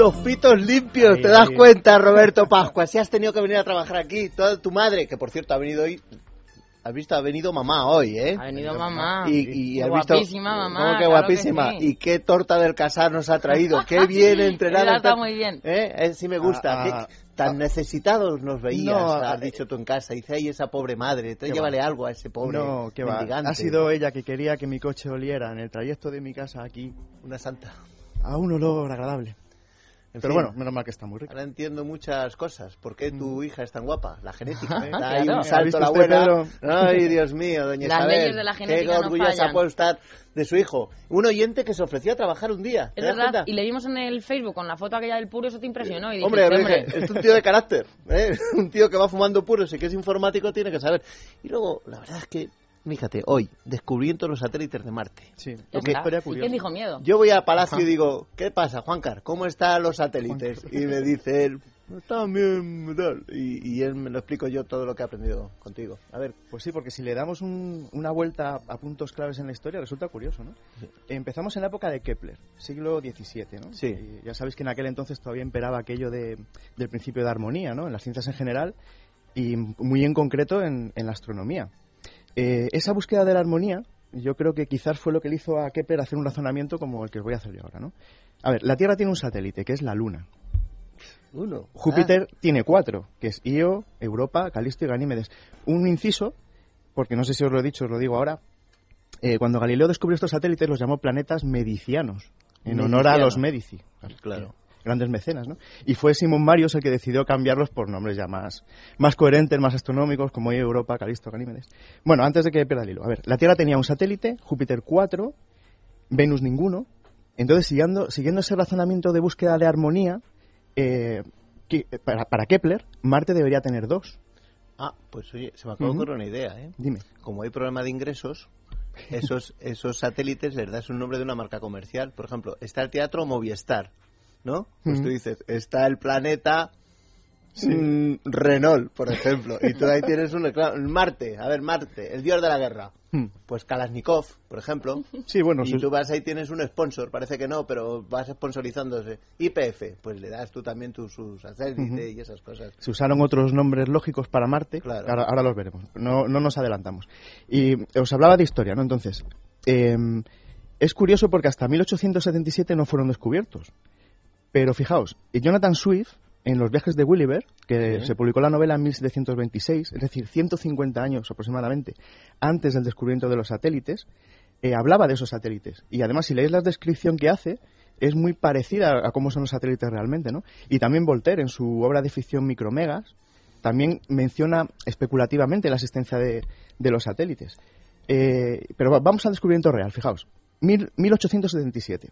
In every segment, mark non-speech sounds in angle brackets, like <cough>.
los pitos limpios, ¿te das cuenta, Roberto Pascua? Si has tenido que venir a trabajar aquí, toda tu madre, que por cierto ha venido hoy Has visto, ha venido mamá hoy, ¿eh? Ha venido mamá. Y, y has guapísima mamá. ¿Cómo que guapísima? Y qué torta del casar nos ha traído. Qué <laughs> bien entrenada. está muy bien. ¿Eh? ¿Eh? Sí me gusta. Ah, ah, tan ah. necesitados nos veías, has eh, dicho tú en casa. Dice, ay, esa pobre madre, te llévale algo a ese pobre No, que va. Ha sido ella que quería que mi coche oliera en el trayecto de mi casa aquí. Una santa. A un olor agradable. Pero bueno, menos mal que está muy rica. Ahora entiendo muchas cosas. ¿Por qué tu mm. hija es tan guapa? La genética. <laughs> ¿eh? Hay un salto la abuela. Ay, Dios mío, doña Las Isabel. de la genética qué orgullosa no puede estar de su hijo. Un oyente que se ofreció a trabajar un día. Es verdad. Y le vimos en el Facebook con la foto aquella del puro, eso te impresionó. Y hombre, es un tío de carácter. ¿eh? <laughs> un tío que va fumando puros y que es informático tiene que saber. Y luego, la verdad es que Fíjate, hoy, descubriendo los satélites de Marte. Sí, ¿Quién dijo miedo? Yo voy a Palacio y digo, ¿qué pasa, Juancar? ¿Cómo están los satélites? Y me dice él, están bien, tal. Y, él me lo explico yo todo lo que he aprendido contigo. A ver. Pues sí, porque si le damos una vuelta a puntos claves en la historia, resulta curioso, ¿no? Empezamos en la época de Kepler, siglo XVII, ¿no? Sí. ya sabéis que en aquel entonces todavía imperaba aquello de, del principio de armonía, ¿no? En las ciencias en general y muy en concreto en la astronomía. Eh, esa búsqueda de la armonía, yo creo que quizás fue lo que le hizo a Kepler hacer un razonamiento como el que os voy a hacer yo ahora, ¿no? A ver, la Tierra tiene un satélite, que es la Luna. Uno. Júpiter ah. tiene cuatro, que es Io, Europa, Calisto y Ganímedes. Un inciso, porque no sé si os lo he dicho, os lo digo ahora. Eh, cuando Galileo descubrió estos satélites, los llamó planetas medicianos, en honor a los Medici. Claro grandes mecenas, ¿no? Y fue Simón Marius el que decidió cambiarlos por nombres ya más, más coherentes, más astronómicos, como Europa, Calisto, Ganímedes. Bueno, antes de que pierda el hilo, a ver, la Tierra tenía un satélite, Júpiter 4, Venus ninguno. Entonces, siguiendo, siguiendo ese razonamiento de búsqueda de armonía, eh, para, para, Kepler, Marte debería tener dos. Ah, pues oye, se me acaba de ocurrir una idea, ¿eh? Dime. Como hay problema de ingresos, esos, <laughs> esos satélites les das un nombre de una marca comercial. Por ejemplo, está el teatro Movistar. ¿No? Pues tú dices, está el planeta mm, Renault, por ejemplo, y tú ahí tienes un... Marte, a ver, Marte, el dios de la guerra. Hmm. Pues Kalashnikov, por ejemplo. Sí, bueno. Y tú vas ahí, tienes un sponsor, parece que no, pero vas sponsorizándose. IPF, pues le das tú también tu, su satélite y esas cosas. Se usaron otros nombres lógicos para Marte, claro. ahora, los veremos, no, no nos adelantamos. Y os hablaba de historia, ¿no? Entonces, em, es curioso porque hasta 1877 no fueron descubiertos. Pero fijaos, Jonathan Swift, en Los viajes de Gulliver, que se publicó la novela en 1726, es decir, 150 años aproximadamente antes del descubrimiento de los satélites, eh, hablaba de esos satélites. Y además, si leéis la descripción que hace, es muy parecida a cómo son los satélites realmente, ¿no? Y también Voltaire, en su obra de ficción Micromegas, también menciona especulativamente la existencia de, los satélites. Eh, pero vamos al descubrimiento real, fijaos. 1877.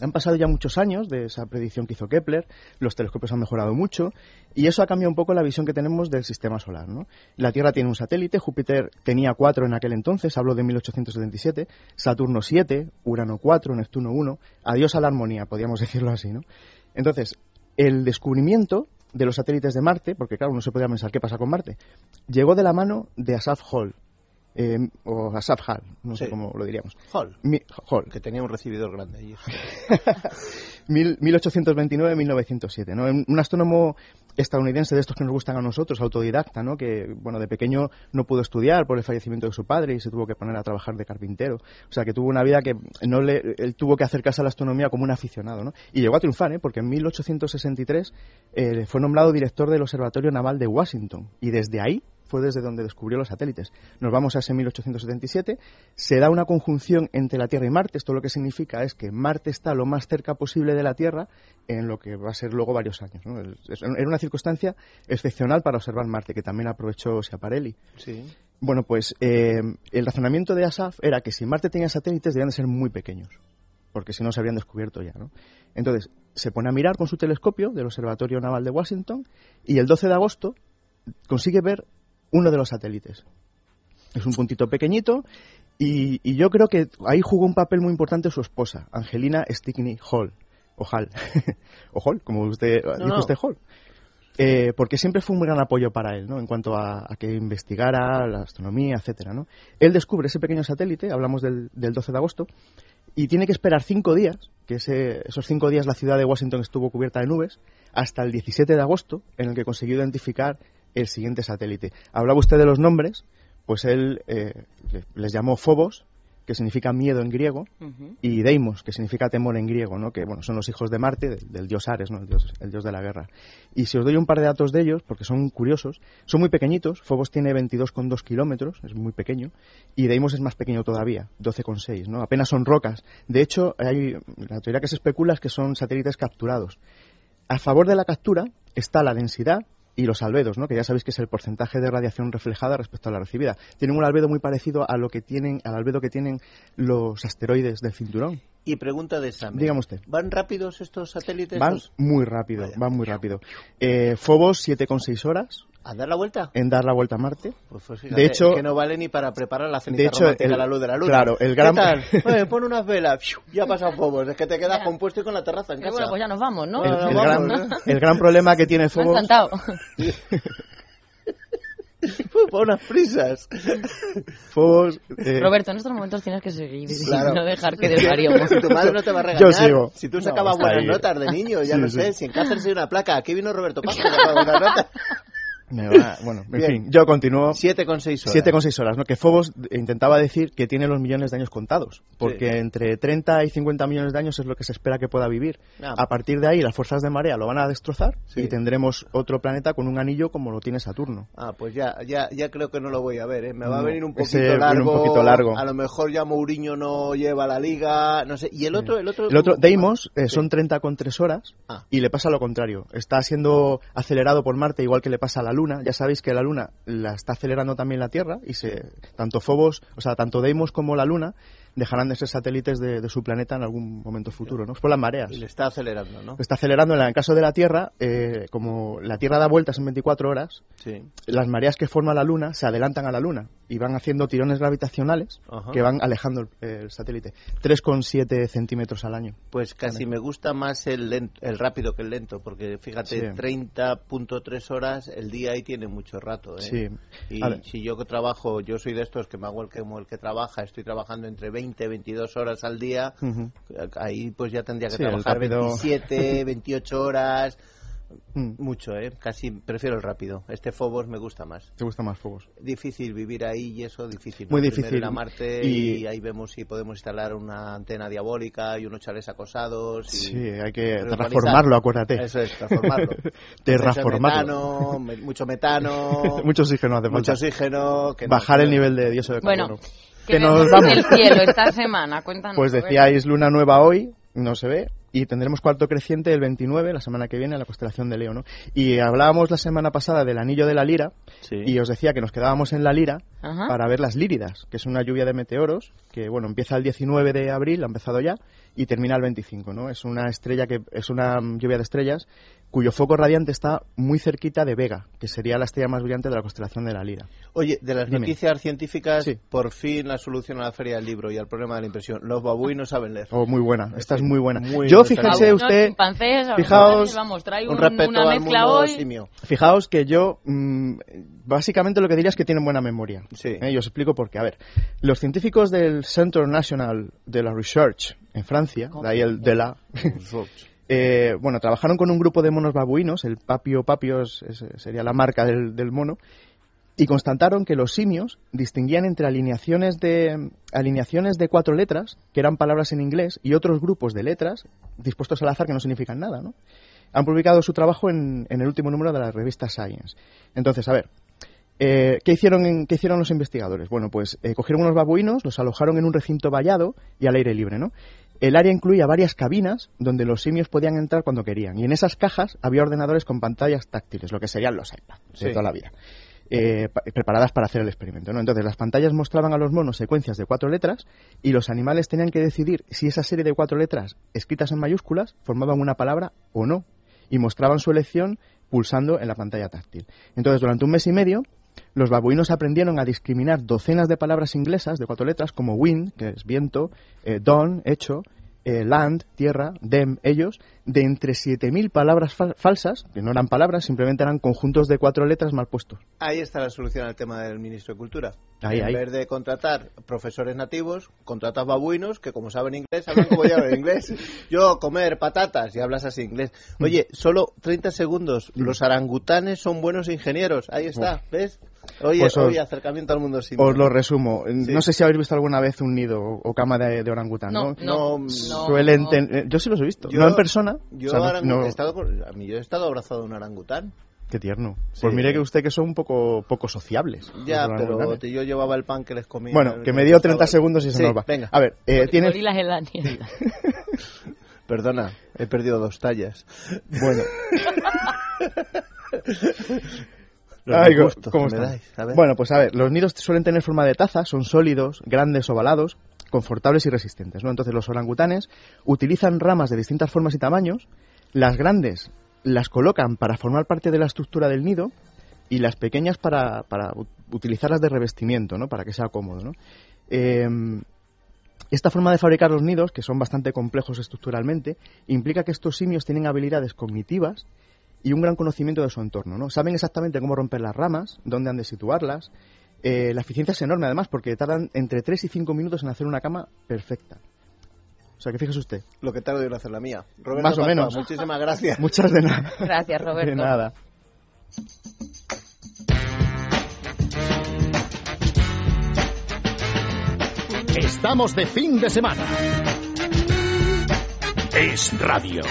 Han pasado ya muchos años de esa predicción que hizo Kepler, los telescopios han mejorado mucho y eso ha cambiado un poco la visión que tenemos del sistema solar. ¿no? La Tierra tiene un satélite, Júpiter tenía cuatro en aquel entonces, hablo de 1877, Saturno siete, Urano cuatro, Neptuno uno, adiós a la armonía, podríamos <laughs> decirlo así. ¿no? Entonces, el descubrimiento de los satélites de Marte, porque claro, uno se podría pensar qué pasa con Marte, llegó de la mano de Asaph Hall, eh, o Asaf Hall, no sé cómo lo diríamos. Hall. Hall. Que tenía un recibidor grande allí. 1829-1907, <laughs> ¿no? Un astrónomo estadounidense de estos que nos gustan a nosotros, autodidacta, ¿no? Que, bueno, de pequeño no pudo estudiar por el fallecimiento de su padre y se tuvo que poner a trabajar de carpintero. O sea, que tuvo una vida que no le, él tuvo que acercarse a la astronomía como un aficionado, ¿no? Y llegó a triunfar, ¿eh? Porque en 1863 eh, fue nombrado director del Observatorio Naval de Washington y desde ahí fue desde donde descubrió los satélites. Nos vamos a ese 1877, se da una conjunción entre la Tierra y Marte, esto lo que significa es que Marte está lo más cerca posible de la Tierra en lo que va a ser luego varios años. Era una circunstancia excepcional para observar Marte, que también aprovechó Schiaparelli. Sí. Bueno, pues eh, el razonamiento de Asaf era que si Marte tenía satélites debían de ser muy pequeños, porque si no se habrían descubierto ya, ¿no? Entonces, se pone a mirar con su telescopio del Observatorio Naval de Washington y el 12 de agosto consigue ver uno de los satélites. Es un puntito pequeñito y, yo creo que ahí jugó un papel muy importante su esposa, Angelina Stickney Hall. O Hall. <laughs> o Hall, como usted dijo usted Hall. Eh, porque siempre fue un gran apoyo para él, ¿no? En cuanto a, que investigara la astronomía, etcétera, ¿no? Él descubre ese pequeño satélite, hablamos del, del 12 de agosto, y tiene que esperar cinco días, que esos cinco días la ciudad de Washington estuvo cubierta de nubes, hasta el 17 de agosto, en el que consiguió identificar el siguiente satélite. Hablaba usted de los nombres, pues él eh, les llamó Phobos, que significa miedo en griego, y Deimos, que significa temor en griego, ¿no? que bueno, son los hijos de Marte, del, dios Ares, ¿no? el, dios, el dios de la guerra. Y si os doy un par de datos de ellos, porque son curiosos, son muy pequeñitos, Phobos tiene 22,2 kilómetros, es muy pequeño, y Deimos es más pequeño todavía, 12,6, ¿no? apenas son rocas. De hecho, hay, la teoría que se especula es que son satélites capturados. A favor de la captura está la densidad y los albedos, ¿no? que ya sabéis que es el porcentaje de radiación reflejada respecto a la recibida. Tienen un albedo muy parecido a lo que tienen, al albedo que tienen los asteroides del cinturón. Y pregunta de examen. Dígame usted. ¿Van rápidos estos satélites? Van muy rápido, van muy rápido. Eh, Phobos 7,6 horas. ¿A dar la vuelta? En dar la vuelta a Marte. Pues, pues de hecho, que no vale ni para preparar la ceniza de hecho, romántica a la luz de la luna. Claro, el gran... ¿Qué tal? <laughs> Oye, pon unas velas, ya pasa Phobos, es que te quedas compuesto y con la terraza en casa. Bueno, pues ya nos vamos, ¿no? El, el, gran, el gran, problema que tiene Phobos... <laughs> Me ha encantado. <laughs> Para unas prisas. Fobos, eh... Roberto, en estos momentos tienes que seguir claro. no dejar que desvariemos. Si tu madre no te va a regañar. Yo sigo. Si tú sacabas no, buenas ahí. notas de niño, ya sí, no sí. sé. Si en Cáceres hay una placa, aquí vino Roberto Paz que sacaba buenas notas. Me va, <laughs> bueno, en Bien. fin, yo continúo. 7,6 horas. 7,6 horas, ¿no? Que Phobos intentaba decir que tiene los millones de años contados, porque sí. entre 30 y 50 millones de años es lo que se espera que pueda vivir. Ah. A partir de ahí, las fuerzas de marea lo van a destrozar sí. y tendremos otro planeta con un anillo como lo tiene Saturno. Ah, pues ya, ya, ya creo que no lo voy a ver, ¿eh? Me va a venir un poquito, Ese, largo, un poquito largo. A lo mejor ya Mourinho no lleva la liga, no sé. ¿Y el otro? El otro, el otro Deimos, eh, son 30,3 horas ah. y le pasa lo contrario. Está siendo acelerado por Marte, igual que le pasa a la Luna. Ya sabéis que la Luna la está acelerando también la Tierra y se, tanto Phobos, o sea, tanto Deimos como la Luna dejarán de ser satélites de, de, su planeta en algún momento futuro, ¿no? Es por las mareas. Y le está acelerando, ¿no? Está acelerando. En el caso de la Tierra, eh, como la Tierra da vueltas en 24 horas, sí. las mareas que forma la Luna se adelantan a la Luna y van haciendo tirones gravitacionales Ajá. que van alejando el, el satélite. 3,7 centímetros al año. Pues casi me gusta más el, lento, el rápido que el lento, porque fíjate, sí. 30.3 horas, el día ahí tiene mucho rato. ¿eh? Sí. Y si yo que trabajo, yo soy de estos que me hago el que, como el que trabaja, estoy trabajando entre 20 20, 22 horas al día, uh -huh. ahí pues ya tendría que sí, trabajar 27, 28 horas. Mm. Mucho, ¿eh? Casi prefiero el rápido. Este Fobos me gusta más. ¿Te gusta más Fobos? Difícil vivir ahí y eso, difícil. Muy difícil. Ir a Marte y... y... ahí vemos si podemos instalar una antena diabólica y unos chales acosados. Y... Sí, hay que transformarlo, acuérdate. Eso es, transformarlo. <laughs> Terraformarlo. Metano, mucho metano. <laughs> mucho oxígeno hace Mucho oxígeno. Que Bajar no, el nivel de dióxido de carbono. Bueno, que nos vamos. el cielo esta semana? Cuéntanos. Pues decíais luna nueva hoy, no se ve, y tendremos cuarto creciente el 29, la semana que viene, en la constelación de Leo, ¿no? Y hablábamos la semana pasada del anillo de la lira, sí. y os decía que nos quedábamos en la lira Ajá. para ver las líridas, que es una lluvia de meteoros, que, bueno, empieza el 19 de abril, ha empezado ya, y termina el 25, ¿no? Es una estrella que es una lluvia de estrellas cuyo foco radiante está muy cerquita de Vega, que sería la estrella más brillante de la constelación de la Lira. Oye, de las Dime. noticias científicas, Sí. por fin la solución a la feria del libro y al problema de la impresión. Los babuí no saben leer. Oh, muy buena, esta es muy buena. Muy Yo, fíjense usted, fijaos- vamos, trae Un un- respeto una al mezcla mundo hoy. simio. fijaos que yo, mm, básicamente lo que diría es que tienen buena memoria. Sí. Eh, y os explico por qué. A ver, los científicos del Centre National de la Research en Francia, de ahí el de la... <laughs> Eh, bueno, trabajaron con un grupo de monos babuinos, el papio papios es- sería la marca del, del mono, y constataron que los simios distinguían entre alineaciones de, alineaciones de cuatro letras, que eran palabras en inglés, y otros grupos de letras dispuestos al azar que no significan nada, ¿no? Han publicado su trabajo en, en el último número de la revista Science. Entonces, a ver, eh, ¿qué, hicieron ¿qué hicieron los investigadores? Bueno, pues eh, cogieron unos babuinos, los alojaron en un recinto vallado y al aire libre, ¿no? El área incluía varias cabinas donde los simios podían entrar cuando querían. Y en esas cajas había ordenadores con pantallas táctiles, lo que serían los iPads de toda la vida. eh, pa- preparadas para hacer el experimento. ¿no? Entonces, las pantallas mostraban a los monos secuencias de cuatro letras y los animales tenían que decidir si esa serie de cuatro letras escritas en mayúsculas formaban una palabra o no y mostraban su elección pulsando en la pantalla táctil. Entonces, durante un mes y medio, los babuinos aprendieron a discriminar docenas de palabras inglesas de cuatro letras como wind, que es viento, eh, dawn, hecho, eh, land, tierra, dem, ellos, de entre 7.000 palabras falsas, que no eran palabras, simplemente eran conjuntos de cuatro letras mal puestos. Ahí está la solución al tema del ministro de Cultura. en vez de contratar profesores nativos, contratas babuinos que como saben inglés, hablan como yo en inglés. <laughs> Yo comer patatas y hablas así inglés. Oye, solo 30 segundos. Mm. Los arangutanes son buenos ingenieros. Ahí está, ¿ves? Oye, pues acercamiento al mundo Os lo resumo. No sé si habéis visto alguna vez un nido o cama de, orangután, ¿no? No, no, Suelen eh, Yo sí los he visto. no en persona. Yo, he estado, yo he estado abrazado a un orangután. Qué tierno. Pues mire que usted que son un poco, poco sociables. Ya, pero yo llevaba el pan que les comía. Bueno, que me dio 30 segundos y se nos va. Venga. A ver, eh, tiene... <laughs> Perdona, he perdido dos tallas. Bueno. <laughs> Bueno, pues a ver, los nidos suelen tener forma de taza, son sólidos, grandes, ovalados, confortables y resistentes. ¿no? Entonces los orangutanes utilizan ramas de distintas formas y tamaños. Las grandes las colocan para formar parte de la estructura del nido y las pequeñas para, para utilizarlas de revestimiento, ¿no? para que sea cómodo. ¿no? Em, esta forma de fabricar los nidos, que son bastante complejos estructuralmente, implica que estos simios tienen habilidades cognitivas y un gran conocimiento de su entorno. ¿no? Saben exactamente cómo romper las ramas, dónde han de situarlas. Eh, la eficiencia es enorme, además, porque tardan entre 3 y 5 minutos en hacer una cama perfecta. O sea, que fíjese usted. Lo que tardo en hacer la mía. Más o menos. Muchísimas gracias. <laughs> Muchas de nada. Gracias, Roberto. De nada. Estamos de fin de semana. Es radio.